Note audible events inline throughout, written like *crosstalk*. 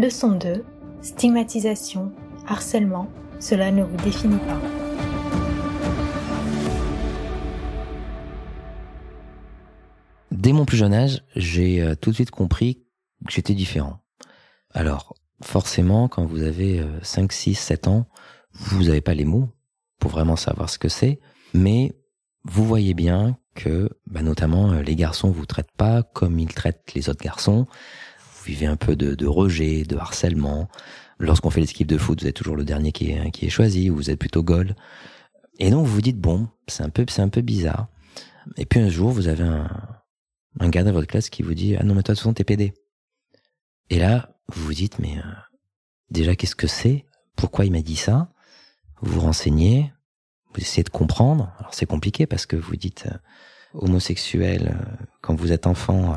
Leçon 2. Stigmatisation, harcèlement, cela ne vous définit pas. Dès mon plus jeune âge, j'ai euh, tout de suite compris que j'étais différent. Alors, forcément, quand vous avez 5, 6, 7 ans, vous n'avez pas les mots pour vraiment savoir ce que c'est, mais vous voyez bien que, bah, notamment, euh, les garçons vous traitent pas comme ils traitent les autres garçons. Vous vivez un peu de, rejet, de harcèlement. Lorsqu'on fait l'équipe de foot, vous êtes toujours le dernier qui est, qui choisi, vous êtes plutôt goal. Et donc vous vous dites bon, c'est un peu, c'est un peu bizarre. Et puis un jour, vous avez un, un gars dans votre classe qui vous dit ah non mais toi de toute façon t'es PD. Et là, vous vous dites mais euh, déjà qu'est-ce que c'est? Pourquoi il m'a dit ça? Vous vous renseignez, vous essayez de comprendre. Alors c'est compliqué parce que vous dites euh, homosexuel euh, quand vous êtes enfant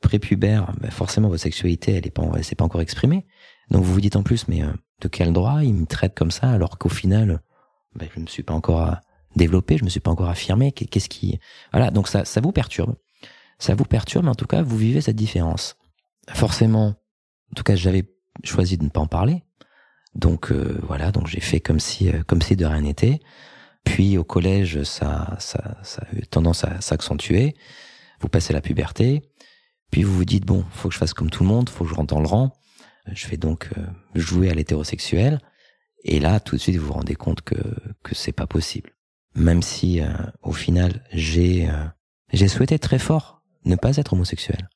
prépubère, ben forcément votre sexualité elle est pas pas encore exprimée. Donc vous vous dites en plus mais de quel droit il me traite comme ça alors qu'au final ben, je ne me suis pas encore développé, je me suis pas encore affirmé. Qu'est-ce qui voilà donc ça ça vous perturbe, ça vous perturbe. En tout cas vous vivez cette différence. Forcément, en tout cas j'avais choisi de ne pas en parler. Donc voilà donc j'ai fait comme si comme si de rien n'était. Puis au collège, ça, ça, ça a eu tendance à s'accentuer. Vous passez la puberté. Puis vous vous dites, bon, faut que je fasse comme tout le monde, faut que je rentre dans le rang. Je vais donc euh, jouer à l'hétérosexuel. Et là, tout de suite, vous vous rendez compte que, que c'est pas possible. Même si, euh, au final, j'ai, euh, j'ai souhaité très fort ne pas être homosexuel.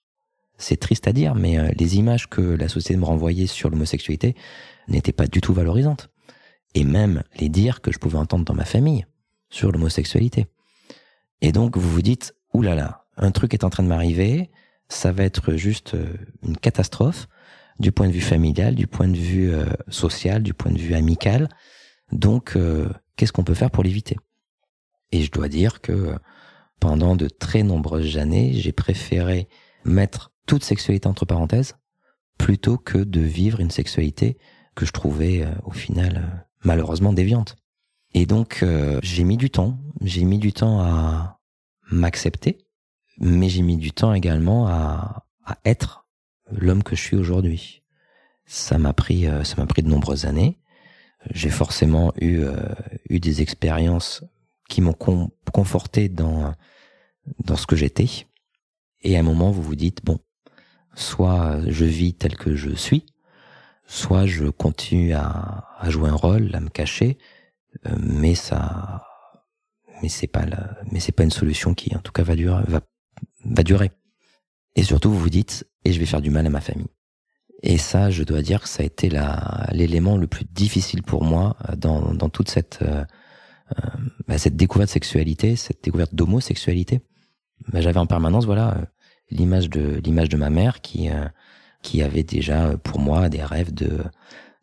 C'est triste à dire, mais les images que la société me renvoyait sur l'homosexualité n'étaient pas du tout valorisantes et même les dires que je pouvais entendre dans ma famille sur l'homosexualité. Et donc vous vous dites, oulala, un truc est en train de m'arriver, ça va être juste euh, une catastrophe du point de vue familial, du point de vue euh, social, du point de vue amical. Donc euh, qu'est-ce qu'on peut faire pour l'éviter? Et je dois dire que pendant de très nombreuses années, j'ai préféré mettre toute sexualité entre parenthèses plutôt que de vivre une sexualité que je trouvais au final malheureusement déviante. Et donc j'ai mis du temps, j'ai mis du temps à m'accepter, mais j'ai mis du temps également à, à être l'homme que je suis aujourd'hui. Ça m'a pris, euh, ça m'a pris de nombreuses années. J'ai forcément eu euh, eu des expériences qui m'ont conforté dans dans ce que j'étais. Et à un moment, vous vous dites bon, soit je vis tel que je suis, soit je continue à, à jouer un rôle, à me cacher, euh, mais ça, mais c'est pas la, mais c'est pas une solution qui, en tout cas, va durer, va, va durer. Et surtout, vous vous dites, et je vais faire du mal à ma famille. Et ça, je dois dire que ça a été l'élément le plus difficile pour moi euh, dans, dans toute cette, euh, euh, bah, cette découverte de sexualité, cette découverte d'homosexualité. Bah, J'avais en permanence, voilà, l'image de l'image de ma mère qui qui avait déjà euh, pour moi des rêves de,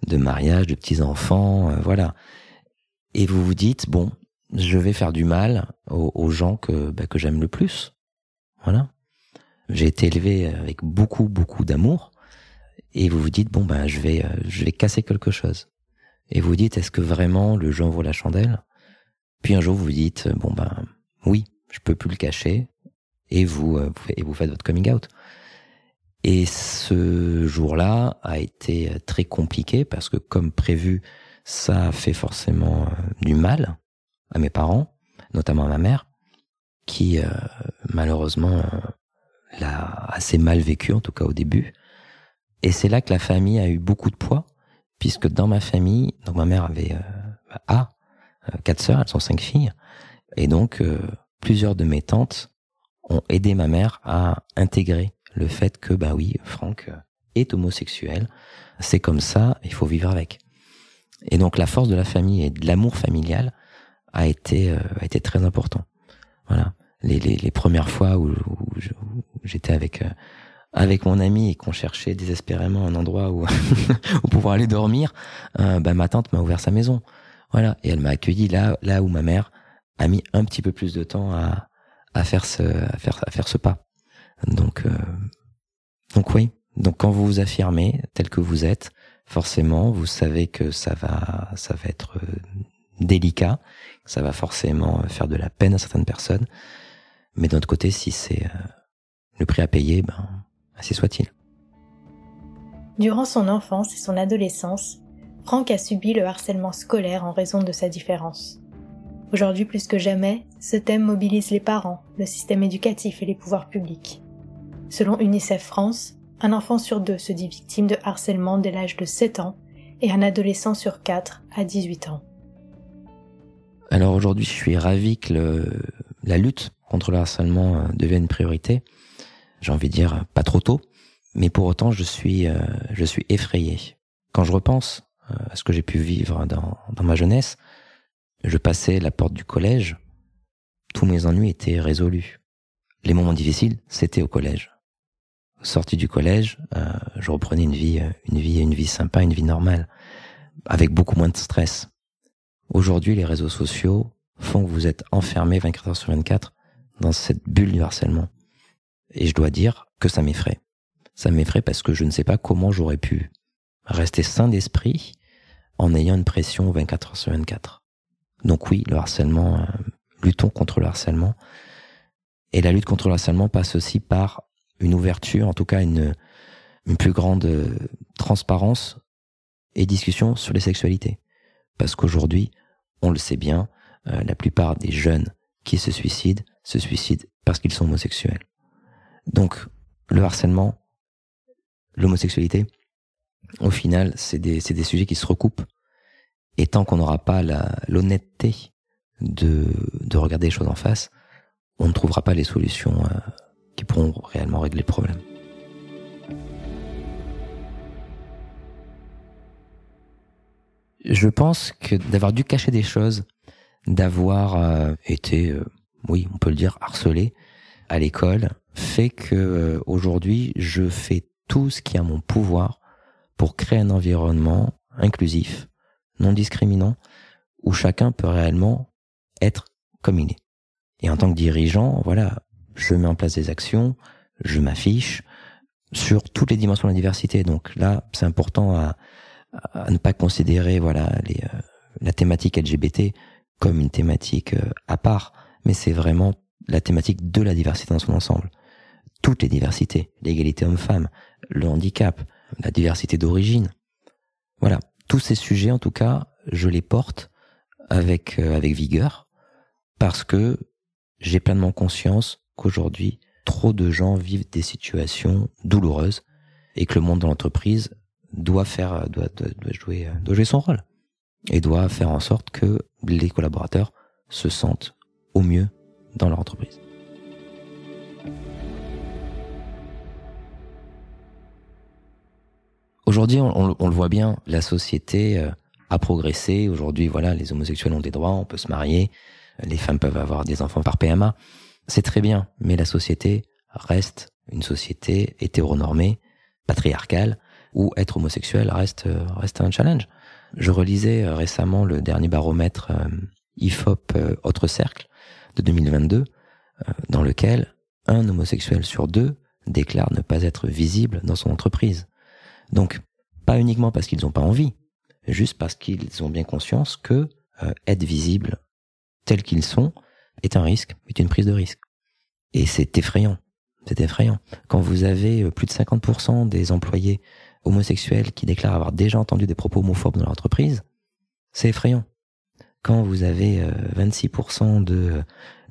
de mariage, de petits-enfants, euh, voilà. Et vous vous dites, bon, je vais faire du mal aux, gens que, bah, que j'aime le plus. Voilà. J'ai été élevé avec beaucoup, beaucoup d'amour. Et vous vous dites, bon, ben, je vais, euh, je vais casser quelque chose. Et vous vous dites, est-ce que vraiment le jeu vaut la chandelle? Puis un jour, vous vous dites, bon, ben, oui, je peux plus le cacher. Et vous, et vous faites votre coming out. Et ce jour-là a été très compliqué parce que comme prévu, ça a fait forcément euh, du mal à mes parents, notamment à ma mère, qui euh, malheureusement euh, l'a assez mal vécu, en tout cas au début. Et c'est là que la famille a eu beaucoup de poids, puisque dans ma famille, donc ma mère avait a quatre sœurs, elles sont cinq filles, et donc plusieurs de mes tantes ont aidé ma mère à intégrer le fait que, bah oui, Franck euh, est homosexuel, c'est comme ça, il faut vivre avec. Et donc la force de la famille et de l'amour familial a été, euh, a été très important. Voilà. Les, les, les premières fois où, j'étais avec, euh, avec mon ami et qu'on cherchait désespérément un endroit où, *laughs* où pouvoir aller dormir, bah, ma tante m'a ouvert sa maison. Voilà. Et elle m'a accueilli là, là où ma mère a mis un petit peu plus de temps à, à faire ce, à faire, à faire ce pas. Donc, euh, donc oui. Donc quand vous vous affirmez tel que vous êtes, forcément, vous savez que ça va, ça va être euh, délicat, ça va forcément faire de la peine à certaines personnes. Mais d'un autre côté, si c'est euh, le prix à payer, ben, ainsi soit-il. Durant son enfance et son adolescence, Franck a subi le harcèlement scolaire en raison de sa différence. Aujourd'hui plus que jamais, ce thème mobilise les parents, le système éducatif et les pouvoirs publics. Selon UNICEF France, un enfant sur deux se dit victime de harcèlement dès l'âge de 7 ans et un adolescent sur 4 à 18 ans. Alors aujourd'hui, je suis ravi que la lutte contre le harcèlement euh, devienne une priorité. J'ai envie de dire pas trop tôt, mais pour autant, je suis, euh, je suis effrayé. Quand je repense euh, à ce que j'ai pu vivre dans, dans ma jeunesse, je passais la porte du collège, tous mes ennuis étaient résolus. Les moments difficiles, c'était au collège. Sorti du collège, euh, je reprenais une vie, une vie, une vie sympa, une vie normale, avec beaucoup moins de stress. Aujourd'hui, les réseaux sociaux font que vous êtes enfermé 24 heures sur 24 dans cette bulle du harcèlement. Et je dois dire que ça m'effraie. Ça m'effraie parce que je ne sais pas comment j'aurais pu rester sain d'esprit en ayant une pression 24 heures sur 24. Donc oui, le harcèlement, euh, luttons contre le harcèlement. Et la lutte contre le harcèlement passe aussi par une ouverture, en tout cas une, une plus grande euh, transparence et discussion sur les sexualités. Parce qu'aujourd'hui, on le sait bien, euh, la plupart des jeunes qui se suicident se suicident parce qu'ils sont homosexuels. Donc, le harcèlement, l'homosexualité, au final, c'est des, des sujets qui se recoupent et tant qu'on n'aura pas l'honnêteté de, de regarder les choses en face, on ne trouvera pas les solutions euh, qui pourront réellement régler le problème. Je pense que d'avoir dû cacher des choses, d'avoir euh, été, euh, oui, on peut le dire, harcelé à l'école, fait que aujourd'hui, je fais tout ce qui est à mon pouvoir pour créer un environnement inclusif, non discriminant, où chacun peut réellement être comme il est. Et en tant que dirigeant, voilà, je mets en place des actions, je m'affiche sur toutes les dimensions de la diversité. Donc là, c'est important à, à, ne pas considérer voilà les, euh, la thématique LGBT comme une thématique euh, à part, mais c'est vraiment la thématique de la diversité dans son ensemble. Toutes les diversités, l'égalité homme-femme, le handicap, la diversité d'origine. Voilà, tous ces sujets, en tout cas, je les porte avec euh, avec vigueur parce que j'ai pleinement conscience qu'aujourd'hui, trop de gens vivent des situations douloureuses et que le monde de l'entreprise doit faire doit, doit, jouer doit jouer son rôle et doit faire en sorte que les collaborateurs se sentent au mieux dans leur entreprise. Aujourd'hui, on, le voit bien, la société euh, a progressé. Aujourd'hui, voilà, les homosexuels ont des droits, on peut se marier, les femmes peuvent avoir des enfants par PMA. C'est très bien, mais la société reste une société hétéronormée, patriarcale, où être homosexuel reste euh, reste un challenge. Je relisais euh, récemment le dernier baromètre IFOP Autre Cercle de 2022, dans lequel un homosexuel sur deux déclare ne pas être visible dans son entreprise. Donc, pas uniquement parce qu'ils n'ont pas envie, juste parce qu'ils ont bien conscience que euh, être visible tel qu'ils sont est un risque, est une prise de risque. Et c'est effrayant. C'est effrayant. Quand vous avez euh, plus de 50% des employés homosexuels qui déclarent avoir déjà entendu des propos homophobes dans leur entreprise, c'est effrayant. Quand vous avez 26% euh, de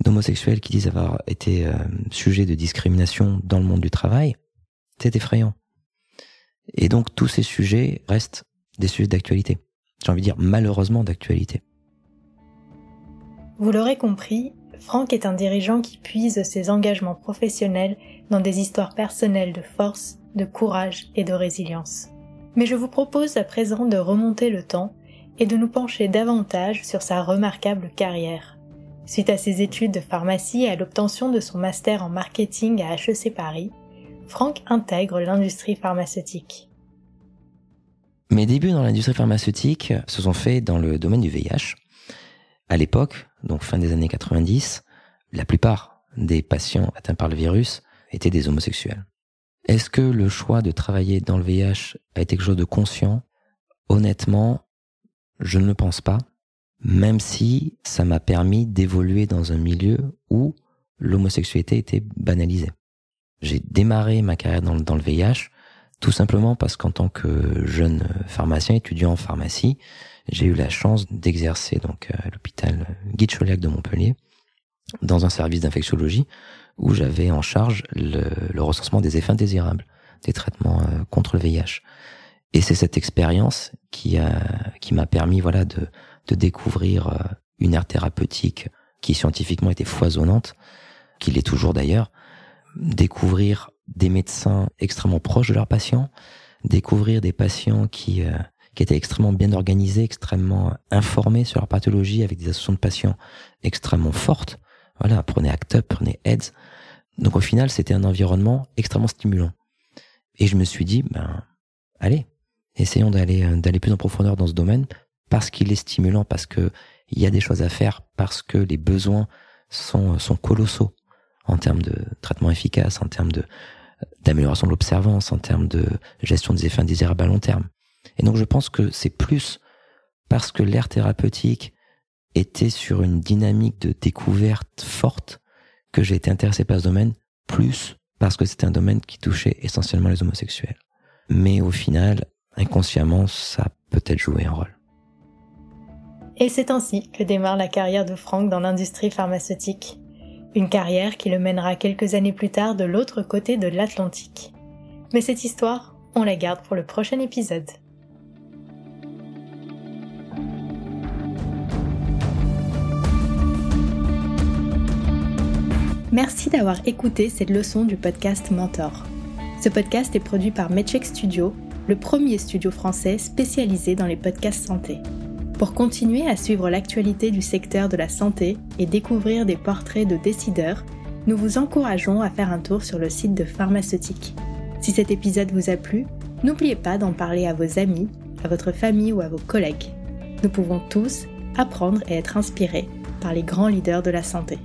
d'homosexuels qui disent avoir été sujets de discrimination dans le monde du travail, c'est effrayant. Et donc tous ces sujets restent des sujets d'actualité. J'ai envie de dire malheureusement d'actualité. Vous l'aurez compris, Franck est un dirigeant qui puise ses engagements professionnels dans des histoires personnelles de force, de courage et de résilience. Mais je vous propose à présent de remonter le temps et de nous pencher davantage sur sa remarquable carrière. Suite à ses études de pharmacie et à l'obtention de son master en marketing à HEC Paris, Franck intègre l'industrie pharmaceutique. Mes débuts dans l'industrie pharmaceutique se sont faits dans le domaine du VIH. À l'époque, donc fin des années 90, la plupart des patients atteints par le virus étaient des homosexuels. Est-ce que le choix de travailler dans le VIH a été quelque chose de conscient? Honnêtement, je ne le pense pas, même si ça m'a permis d'évoluer dans un milieu où l'homosexualité était banalisée. J'ai démarré ma carrière dans, le VIH Tout simplement parce qu'en tant que jeune pharmacien étudiant en pharmacie, j'ai eu la chance d'exercer donc à l'hôpital Guy de Montpellier dans un service d'infectiologie où j'avais en charge le, recensement des effets indésirables des traitements euh, contre le VIH. Et c'est cette expérience qui a qui m'a permis voilà de de découvrir euh, une aire thérapeutique qui scientifiquement était foisonnante, qui l'est toujours d'ailleurs, découvrir des médecins extrêmement proches de leurs patients, découvrir des patients qui euh, qui étaient extrêmement bien organisés, extrêmement informés sur leur pathologie, avec des associations de patients extrêmement fortes. Voilà, prenez ACT UP, prenez AIDS. Donc au final, c'était un environnement extrêmement stimulant. Et je me suis dit, ben, allez, essayons d'aller euh, d'aller plus en profondeur dans ce domaine parce qu'il est stimulant, parce que il y a des choses à faire, parce que les besoins sont sont colossaux en termes de traitement efficace, en termes de d'amélioration de l'observance, en termes de gestion des effets indésirables à long terme. Et donc je pense que c'est plus parce que l'ère thérapeutique était sur une dynamique de découverte forte que j'ai été intéressé par ce domaine, plus parce que c'était un domaine qui touchait essentiellement les homosexuels. Mais au final, inconsciemment, ça peut-être joué un rôle. Et c'est ainsi que démarre la carrière de Franck dans l'industrie pharmaceutique. Une carrière qui le mènera quelques années plus tard de l'autre côté de l'Atlantique. Mais cette histoire, on la garde pour le prochain épisode. Merci d'avoir écouté cette leçon du podcast Mentor. Ce podcast est produit par MedCheck Studio, le premier studio français spécialisé dans les podcasts santé. Pour continuer à suivre l'actualité du secteur de la santé et découvrir des portraits de décideurs, nous vous encourageons à faire un tour sur le site de Pharmaceutique. Si cet épisode vous a plu, n'oubliez pas d'en parler à vos amis, à votre famille ou à vos collègues. Nous pouvons tous apprendre et être inspirés par les grands leaders de la santé.